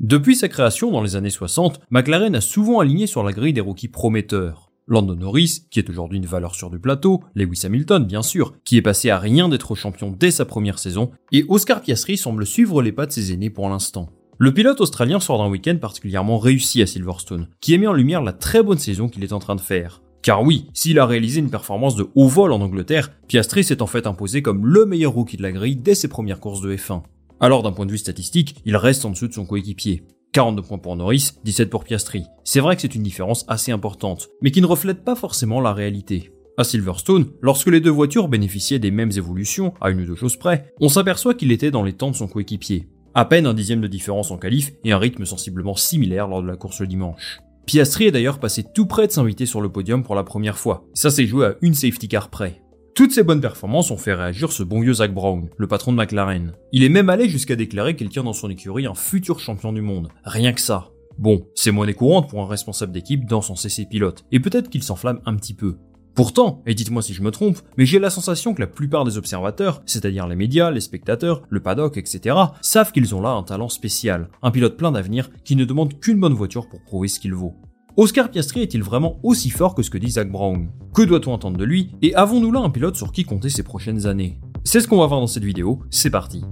Depuis sa création dans les années 60, McLaren a souvent aligné sur la grille des rookies prometteurs. Lando Norris, qui est aujourd'hui une valeur sur du plateau, Lewis Hamilton bien sûr, qui est passé à rien d'être champion dès sa première saison, et Oscar Piastri semble suivre les pas de ses aînés pour l'instant. Le pilote australien sort d'un week-end particulièrement réussi à Silverstone, qui a mis en lumière la très bonne saison qu'il est en train de faire. Car oui, s'il a réalisé une performance de haut vol en Angleterre, Piastri s'est en fait imposé comme le meilleur rookie de la grille dès ses premières courses de F1. Alors d'un point de vue statistique, il reste en dessous de son coéquipier. 42 points pour Norris, 17 pour Piastri. C'est vrai que c'est une différence assez importante, mais qui ne reflète pas forcément la réalité. À Silverstone, lorsque les deux voitures bénéficiaient des mêmes évolutions, à une ou deux choses près, on s'aperçoit qu'il était dans les temps de son coéquipier. À peine un dixième de différence en qualif et un rythme sensiblement similaire lors de la course le dimanche. Piastri est d'ailleurs passé tout près de s'inviter sur le podium pour la première fois. Ça s'est joué à une safety car près. Toutes ces bonnes performances ont fait réagir ce bon vieux Zach Brown, le patron de McLaren. Il est même allé jusqu'à déclarer qu'il tient dans son écurie un futur champion du monde. Rien que ça. Bon, c'est monnaie courante pour un responsable d'équipe d'encenser ses pilotes, et peut-être qu'il s'enflamme un petit peu. Pourtant, et dites-moi si je me trompe, mais j'ai la sensation que la plupart des observateurs, c'est-à-dire les médias, les spectateurs, le paddock, etc., savent qu'ils ont là un talent spécial, un pilote plein d'avenir qui ne demande qu'une bonne voiture pour prouver ce qu'il vaut. Oscar Piastri est-il vraiment aussi fort que ce que dit Zach Brown? Que doit-on entendre de lui? Et avons-nous là un pilote sur qui compter ces prochaines années? C'est ce qu'on va voir dans cette vidéo, c'est parti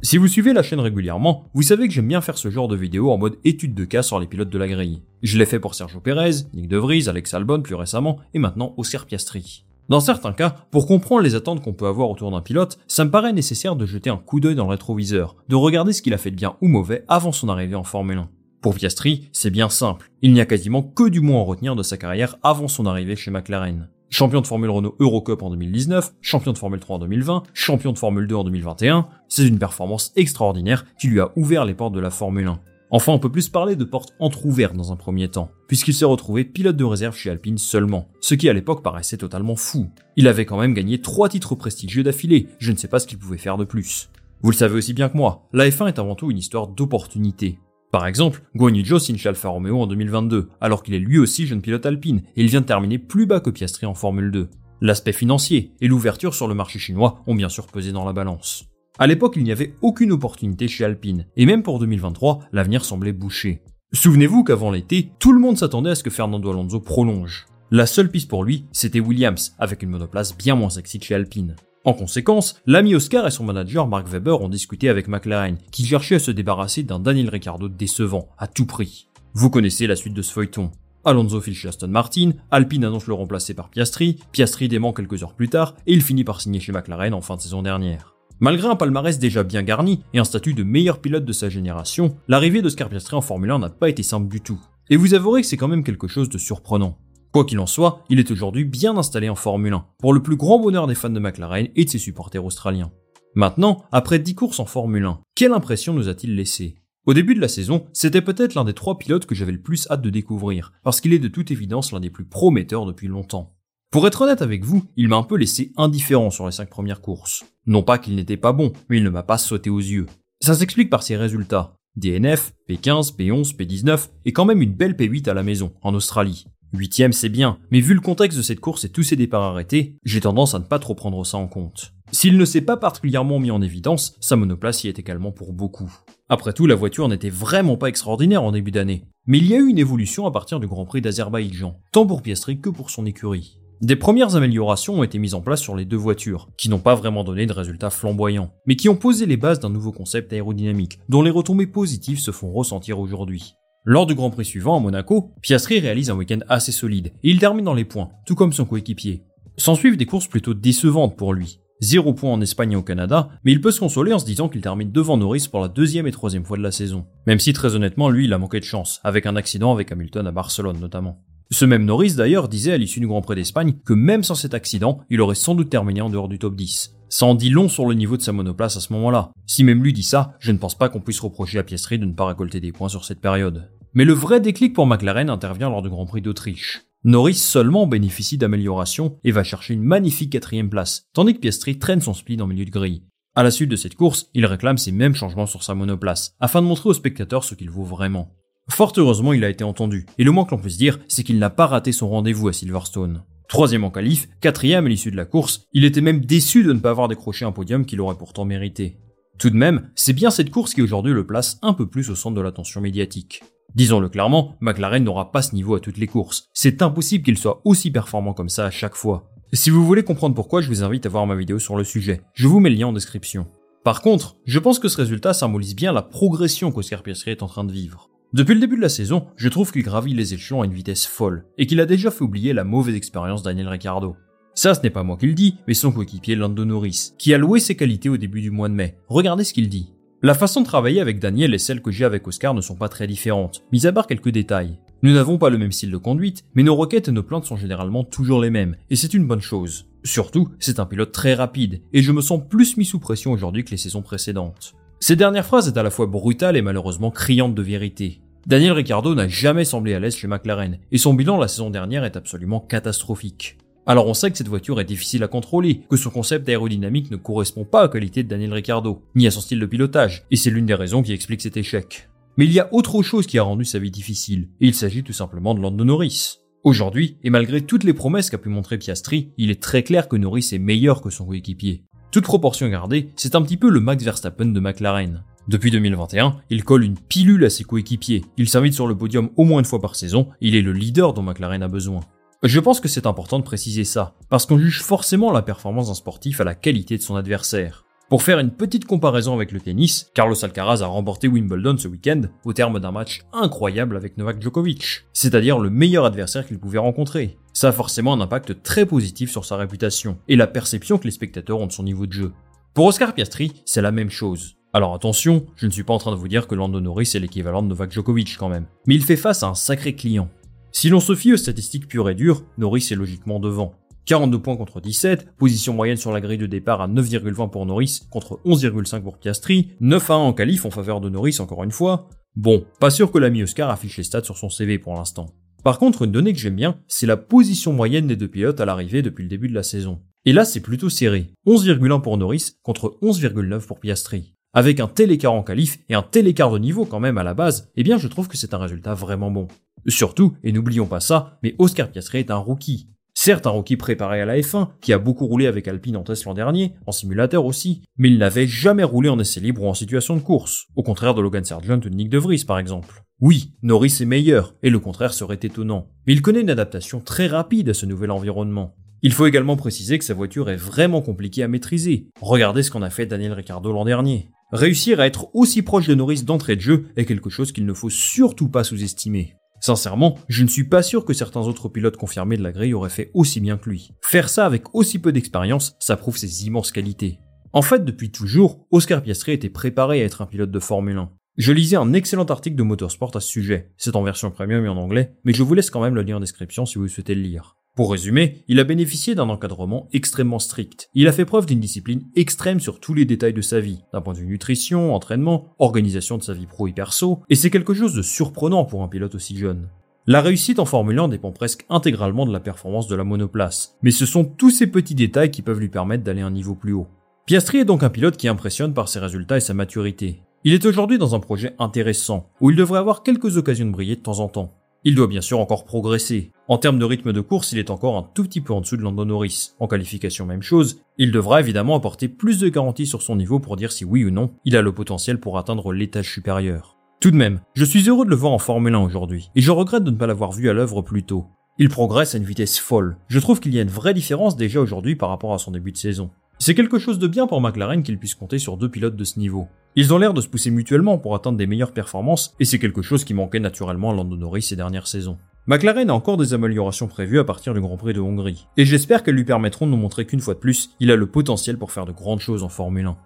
si vous suivez la chaîne régulièrement, vous savez que j'aime bien faire ce genre de vidéo en mode étude de cas sur les pilotes de la grille. Je l'ai fait pour Sergio Perez, Nick De Vries, Alex Albon plus récemment, et maintenant Oscar Piastri. Dans certains cas, pour comprendre les attentes qu'on peut avoir autour d'un pilote, ça me paraît nécessaire de jeter un coup d'œil dans le rétroviseur, de regarder ce qu'il a fait de bien ou mauvais avant son arrivée en Formule 1. Pour Piastri, c'est bien simple. Il n'y a quasiment que du moins à retenir de sa carrière avant son arrivée chez McLaren. Champion de Formule Renault Eurocup en 2019, champion de Formule 3 en 2020, champion de Formule 2 en 2021, c'est une performance extraordinaire qui lui a ouvert les portes de la Formule 1. Enfin, on peut plus parler de portes entr'ouvertes dans un premier temps, puisqu'il s'est retrouvé pilote de réserve chez Alpine seulement, ce qui à l'époque paraissait totalement fou. Il avait quand même gagné trois titres prestigieux d'affilée, je ne sais pas ce qu'il pouvait faire de plus. Vous le savez aussi bien que moi, la F1 est avant tout une histoire d'opportunité. Par exemple, Guan Yu Zhou signe chez Alfa Romeo en 2022, alors qu'il est lui aussi jeune pilote alpine, et il vient de terminer plus bas que Piastri en Formule 2. L'aspect financier et l'ouverture sur le marché chinois ont bien sûr pesé dans la balance. À l'époque, il n'y avait aucune opportunité chez Alpine, et même pour 2023, l'avenir semblait bouché. Souvenez-vous qu'avant l'été, tout le monde s'attendait à ce que Fernando Alonso prolonge. La seule piste pour lui, c'était Williams, avec une monoplace bien moins sexy chez Alpine. En conséquence, l'ami Oscar et son manager Mark Webber ont discuté avec McLaren, qui cherchait à se débarrasser d'un Daniel Ricciardo décevant, à tout prix. Vous connaissez la suite de ce feuilleton. Alonso file chez Aston Martin, Alpine annonce le remplacer par Piastri, Piastri dément quelques heures plus tard, et il finit par signer chez McLaren en fin de saison dernière. Malgré un palmarès déjà bien garni et un statut de meilleur pilote de sa génération, l'arrivée de Piastri en Formule 1 n'a pas été simple du tout. Et vous avouerez que c'est quand même quelque chose de surprenant. Quoi qu'il en soit, il est aujourd'hui bien installé en Formule 1, pour le plus grand bonheur des fans de McLaren et de ses supporters australiens. Maintenant, après 10 courses en Formule 1, quelle impression nous a-t-il laissé? Au début de la saison, c'était peut-être l'un des trois pilotes que j'avais le plus hâte de découvrir, parce qu'il est de toute évidence l'un des plus prometteurs depuis longtemps. Pour être honnête avec vous, il m'a un peu laissé indifférent sur les 5 premières courses. Non pas qu'il n'était pas bon, mais il ne m'a pas sauté aux yeux. Ça s'explique par ses résultats. DNF, P15, P11, P19 et quand même une belle P8 à la maison, en Australie. Huitième, c'est bien, mais vu le contexte de cette course et tous ses départs arrêtés, j'ai tendance à ne pas trop prendre ça en compte. S'il ne s'est pas particulièrement mis en évidence, sa monoplace y est également pour beaucoup. Après tout, la voiture n'était vraiment pas extraordinaire en début d'année, mais il y a eu une évolution à partir du Grand Prix d'Azerbaïdjan, tant pour Piastri que pour son écurie. Des premières améliorations ont été mises en place sur les deux voitures, qui n'ont pas vraiment donné de résultats flamboyants, mais qui ont posé les bases d'un nouveau concept aérodynamique, dont les retombées positives se font ressentir aujourd'hui. Lors du Grand Prix suivant à Monaco, Piastri réalise un week-end assez solide et il termine dans les points, tout comme son coéquipier. S'en suivent des courses plutôt décevantes pour lui. Zéro point en Espagne et au Canada, mais il peut se consoler en se disant qu'il termine devant Norris pour la deuxième et troisième fois de la saison. Même si très honnêtement, lui, il a manqué de chance, avec un accident avec Hamilton à Barcelone notamment. Ce même Norris d'ailleurs disait à l'issue du Grand Prix d'Espagne que même sans cet accident, il aurait sans doute terminé en dehors du top 10. Ça en dit long sur le niveau de sa monoplace à ce moment-là. Si même lui dit ça, je ne pense pas qu'on puisse reprocher à Piastri de ne pas récolter des points sur cette période. Mais le vrai déclic pour McLaren intervient lors du Grand Prix d'Autriche. Norris seulement bénéficie d'améliorations et va chercher une magnifique quatrième place, tandis que Piastri traîne son split en milieu de grille. À la suite de cette course, il réclame ces mêmes changements sur sa monoplace, afin de montrer aux spectateurs ce qu'il vaut vraiment. Fort heureusement, il a été entendu, et le moins que l'on puisse dire, c'est qu'il n'a pas raté son rendez-vous à Silverstone. Troisième en qualif, quatrième à l'issue de la course, il était même déçu de ne pas avoir décroché un podium qu'il aurait pourtant mérité. Tout de même, c'est bien cette course qui aujourd'hui le place un peu plus au centre de l'attention médiatique. Disons-le clairement, McLaren n'aura pas ce niveau à toutes les courses. C'est impossible qu'il soit aussi performant comme ça à chaque fois. Si vous voulez comprendre pourquoi, je vous invite à voir ma vidéo sur le sujet. Je vous mets le lien en description. Par contre, je pense que ce résultat symbolise bien la progression qu'Oscar Piastri est en train de vivre. Depuis le début de la saison, je trouve qu'il gravit les échelons à une vitesse folle, et qu'il a déjà fait oublier la mauvaise expérience Daniel Ricciardo. Ça, ce n'est pas moi qui le dis, mais son coéquipier Lando Norris, qui a loué ses qualités au début du mois de mai. Regardez ce qu'il dit. La façon de travailler avec Daniel et celle que j'ai avec Oscar ne sont pas très différentes, mis à part quelques détails. Nous n'avons pas le même style de conduite, mais nos requêtes et nos plantes sont généralement toujours les mêmes, et c'est une bonne chose. Surtout, c'est un pilote très rapide, et je me sens plus mis sous pression aujourd'hui que les saisons précédentes. Cette dernière phrase est à la fois brutale et malheureusement criante de vérité. Daniel Ricciardo n'a jamais semblé à l'aise chez McLaren, et son bilan la saison dernière est absolument catastrophique. Alors on sait que cette voiture est difficile à contrôler, que son concept aérodynamique ne correspond pas aux qualités de Daniel Ricciardo, ni à son style de pilotage, et c'est l'une des raisons qui explique cet échec. Mais il y a autre chose qui a rendu sa vie difficile, et il s'agit tout simplement de Lando Norris. Aujourd'hui, et malgré toutes les promesses qu'a pu montrer Piastri, il est très clair que Norris est meilleur que son coéquipier. Toute proportion gardée, c'est un petit peu le Max Verstappen de McLaren. Depuis 2021, il colle une pilule à ses coéquipiers. Il s'invite sur le podium au moins une fois par saison. Il est le leader dont McLaren a besoin. Je pense que c'est important de préciser ça, parce qu'on juge forcément la performance d'un sportif à la qualité de son adversaire. Pour faire une petite comparaison avec le tennis, Carlos Alcaraz a remporté Wimbledon ce week-end au terme d'un match incroyable avec Novak Djokovic, c'est-à-dire le meilleur adversaire qu'il pouvait rencontrer. Ça a forcément un impact très positif sur sa réputation et la perception que les spectateurs ont de son niveau de jeu. Pour Oscar Piastri, c'est la même chose. Alors attention, je ne suis pas en train de vous dire que Lando Norris est l'équivalent de Novak Djokovic quand même, mais il fait face à un sacré client. Si l'on se fie aux statistiques pures et dures, Norris est logiquement devant. 42 points contre 17, position moyenne sur la grille de départ à 9,20 pour Norris contre 11,5 pour Piastri, 9 à 1 en qualif en faveur de Norris encore une fois. Bon, pas sûr que l'ami Oscar affiche les stats sur son CV pour l'instant. Par contre, une donnée que j'aime bien, c'est la position moyenne des deux pilotes à l'arrivée depuis le début de la saison. Et là, c'est plutôt serré. 11,1 pour Norris contre 11,9 pour Piastri. Avec un tel écart en qualif et un tel écart de niveau quand même à la base, eh bien je trouve que c'est un résultat vraiment bon. Surtout, et n'oublions pas ça, mais Oscar Piastri est un rookie. Certes un rookie préparé à la F1, qui a beaucoup roulé avec Alpine en test l'an dernier, en simulateur aussi, mais il n'avait jamais roulé en essai libre ou en situation de course, au contraire de Logan Sargent ou Nick De Vries par exemple. Oui, Norris est meilleur, et le contraire serait étonnant, mais il connaît une adaptation très rapide à ce nouvel environnement. Il faut également préciser que sa voiture est vraiment compliquée à maîtriser. Regardez ce qu'on a fait Daniel Ricciardo l'an dernier. Réussir à être aussi proche de Norris d'entrée de jeu est quelque chose qu'il ne faut surtout pas sous-estimer. Sincèrement, je ne suis pas sûr que certains autres pilotes confirmés de la grille auraient fait aussi bien que lui. Faire ça avec aussi peu d'expérience, ça prouve ses immenses qualités. En fait, depuis toujours, Oscar Piastri était préparé à être un pilote de Formule 1. Je lisais un excellent article de Motorsport à ce sujet. C'est en version premium et en anglais, mais je vous laisse quand même le lien en description si vous souhaitez le lire. Pour résumer, il a bénéficié d'un encadrement extrêmement strict. Il a fait preuve d'une discipline extrême sur tous les détails de sa vie, d'un point de vue nutrition, entraînement, organisation de sa vie pro et perso, et c'est quelque chose de surprenant pour un pilote aussi jeune. La réussite en Formule 1 dépend presque intégralement de la performance de la monoplace, mais ce sont tous ces petits détails qui peuvent lui permettre d'aller un niveau plus haut. Piastri est donc un pilote qui impressionne par ses résultats et sa maturité. Il est aujourd'hui dans un projet intéressant, où il devrait avoir quelques occasions de briller de temps en temps. Il doit bien sûr encore progresser. En termes de rythme de course, il est encore un tout petit peu en dessous de Lando Norris. En qualification, même chose. Il devra évidemment apporter plus de garanties sur son niveau pour dire si oui ou non il a le potentiel pour atteindre l'étage supérieur. Tout de même, je suis heureux de le voir en Formule 1 aujourd'hui, et je regrette de ne pas l'avoir vu à l'œuvre plus tôt. Il progresse à une vitesse folle. Je trouve qu'il y a une vraie différence déjà aujourd'hui par rapport à son début de saison. C'est quelque chose de bien pour McLaren qu'il puisse compter sur deux pilotes de ce niveau. Ils ont l'air de se pousser mutuellement pour atteindre des meilleures performances, et c'est quelque chose qui manquait naturellement à Lando Norris ces dernières saisons. McLaren a encore des améliorations prévues à partir du Grand Prix de Hongrie, et j'espère qu'elles lui permettront de nous montrer qu'une fois de plus, il a le potentiel pour faire de grandes choses en Formule 1.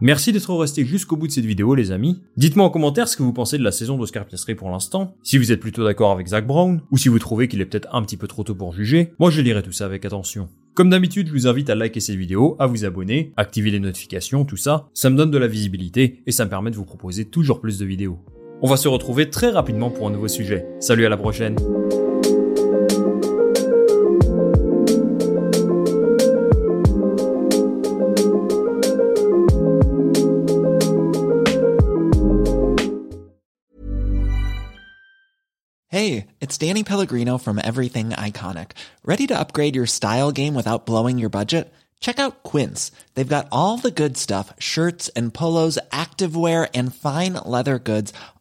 Merci d'être resté jusqu'au bout de cette vidéo les amis. Dites-moi en commentaire ce que vous pensez de la saison d'Oscar Piastri pour l'instant, si vous êtes plutôt d'accord avec Zach Brown, ou si vous trouvez qu'il est peut-être un petit peu trop tôt pour juger, moi je lirai tout ça avec attention. Comme d'habitude, je vous invite à liker cette vidéo, à vous abonner, activer les notifications, tout ça, ça me donne de la visibilité et ça me permet de vous proposer toujours plus de vidéos. On va se retrouver très rapidement pour un nouveau sujet. Salut à la prochaine Hey, it's Danny Pellegrino from Everything Iconic. Ready to upgrade your style game without blowing your budget? Check out Quince. They've got all the good stuff shirts and polos, activewear, and fine leather goods,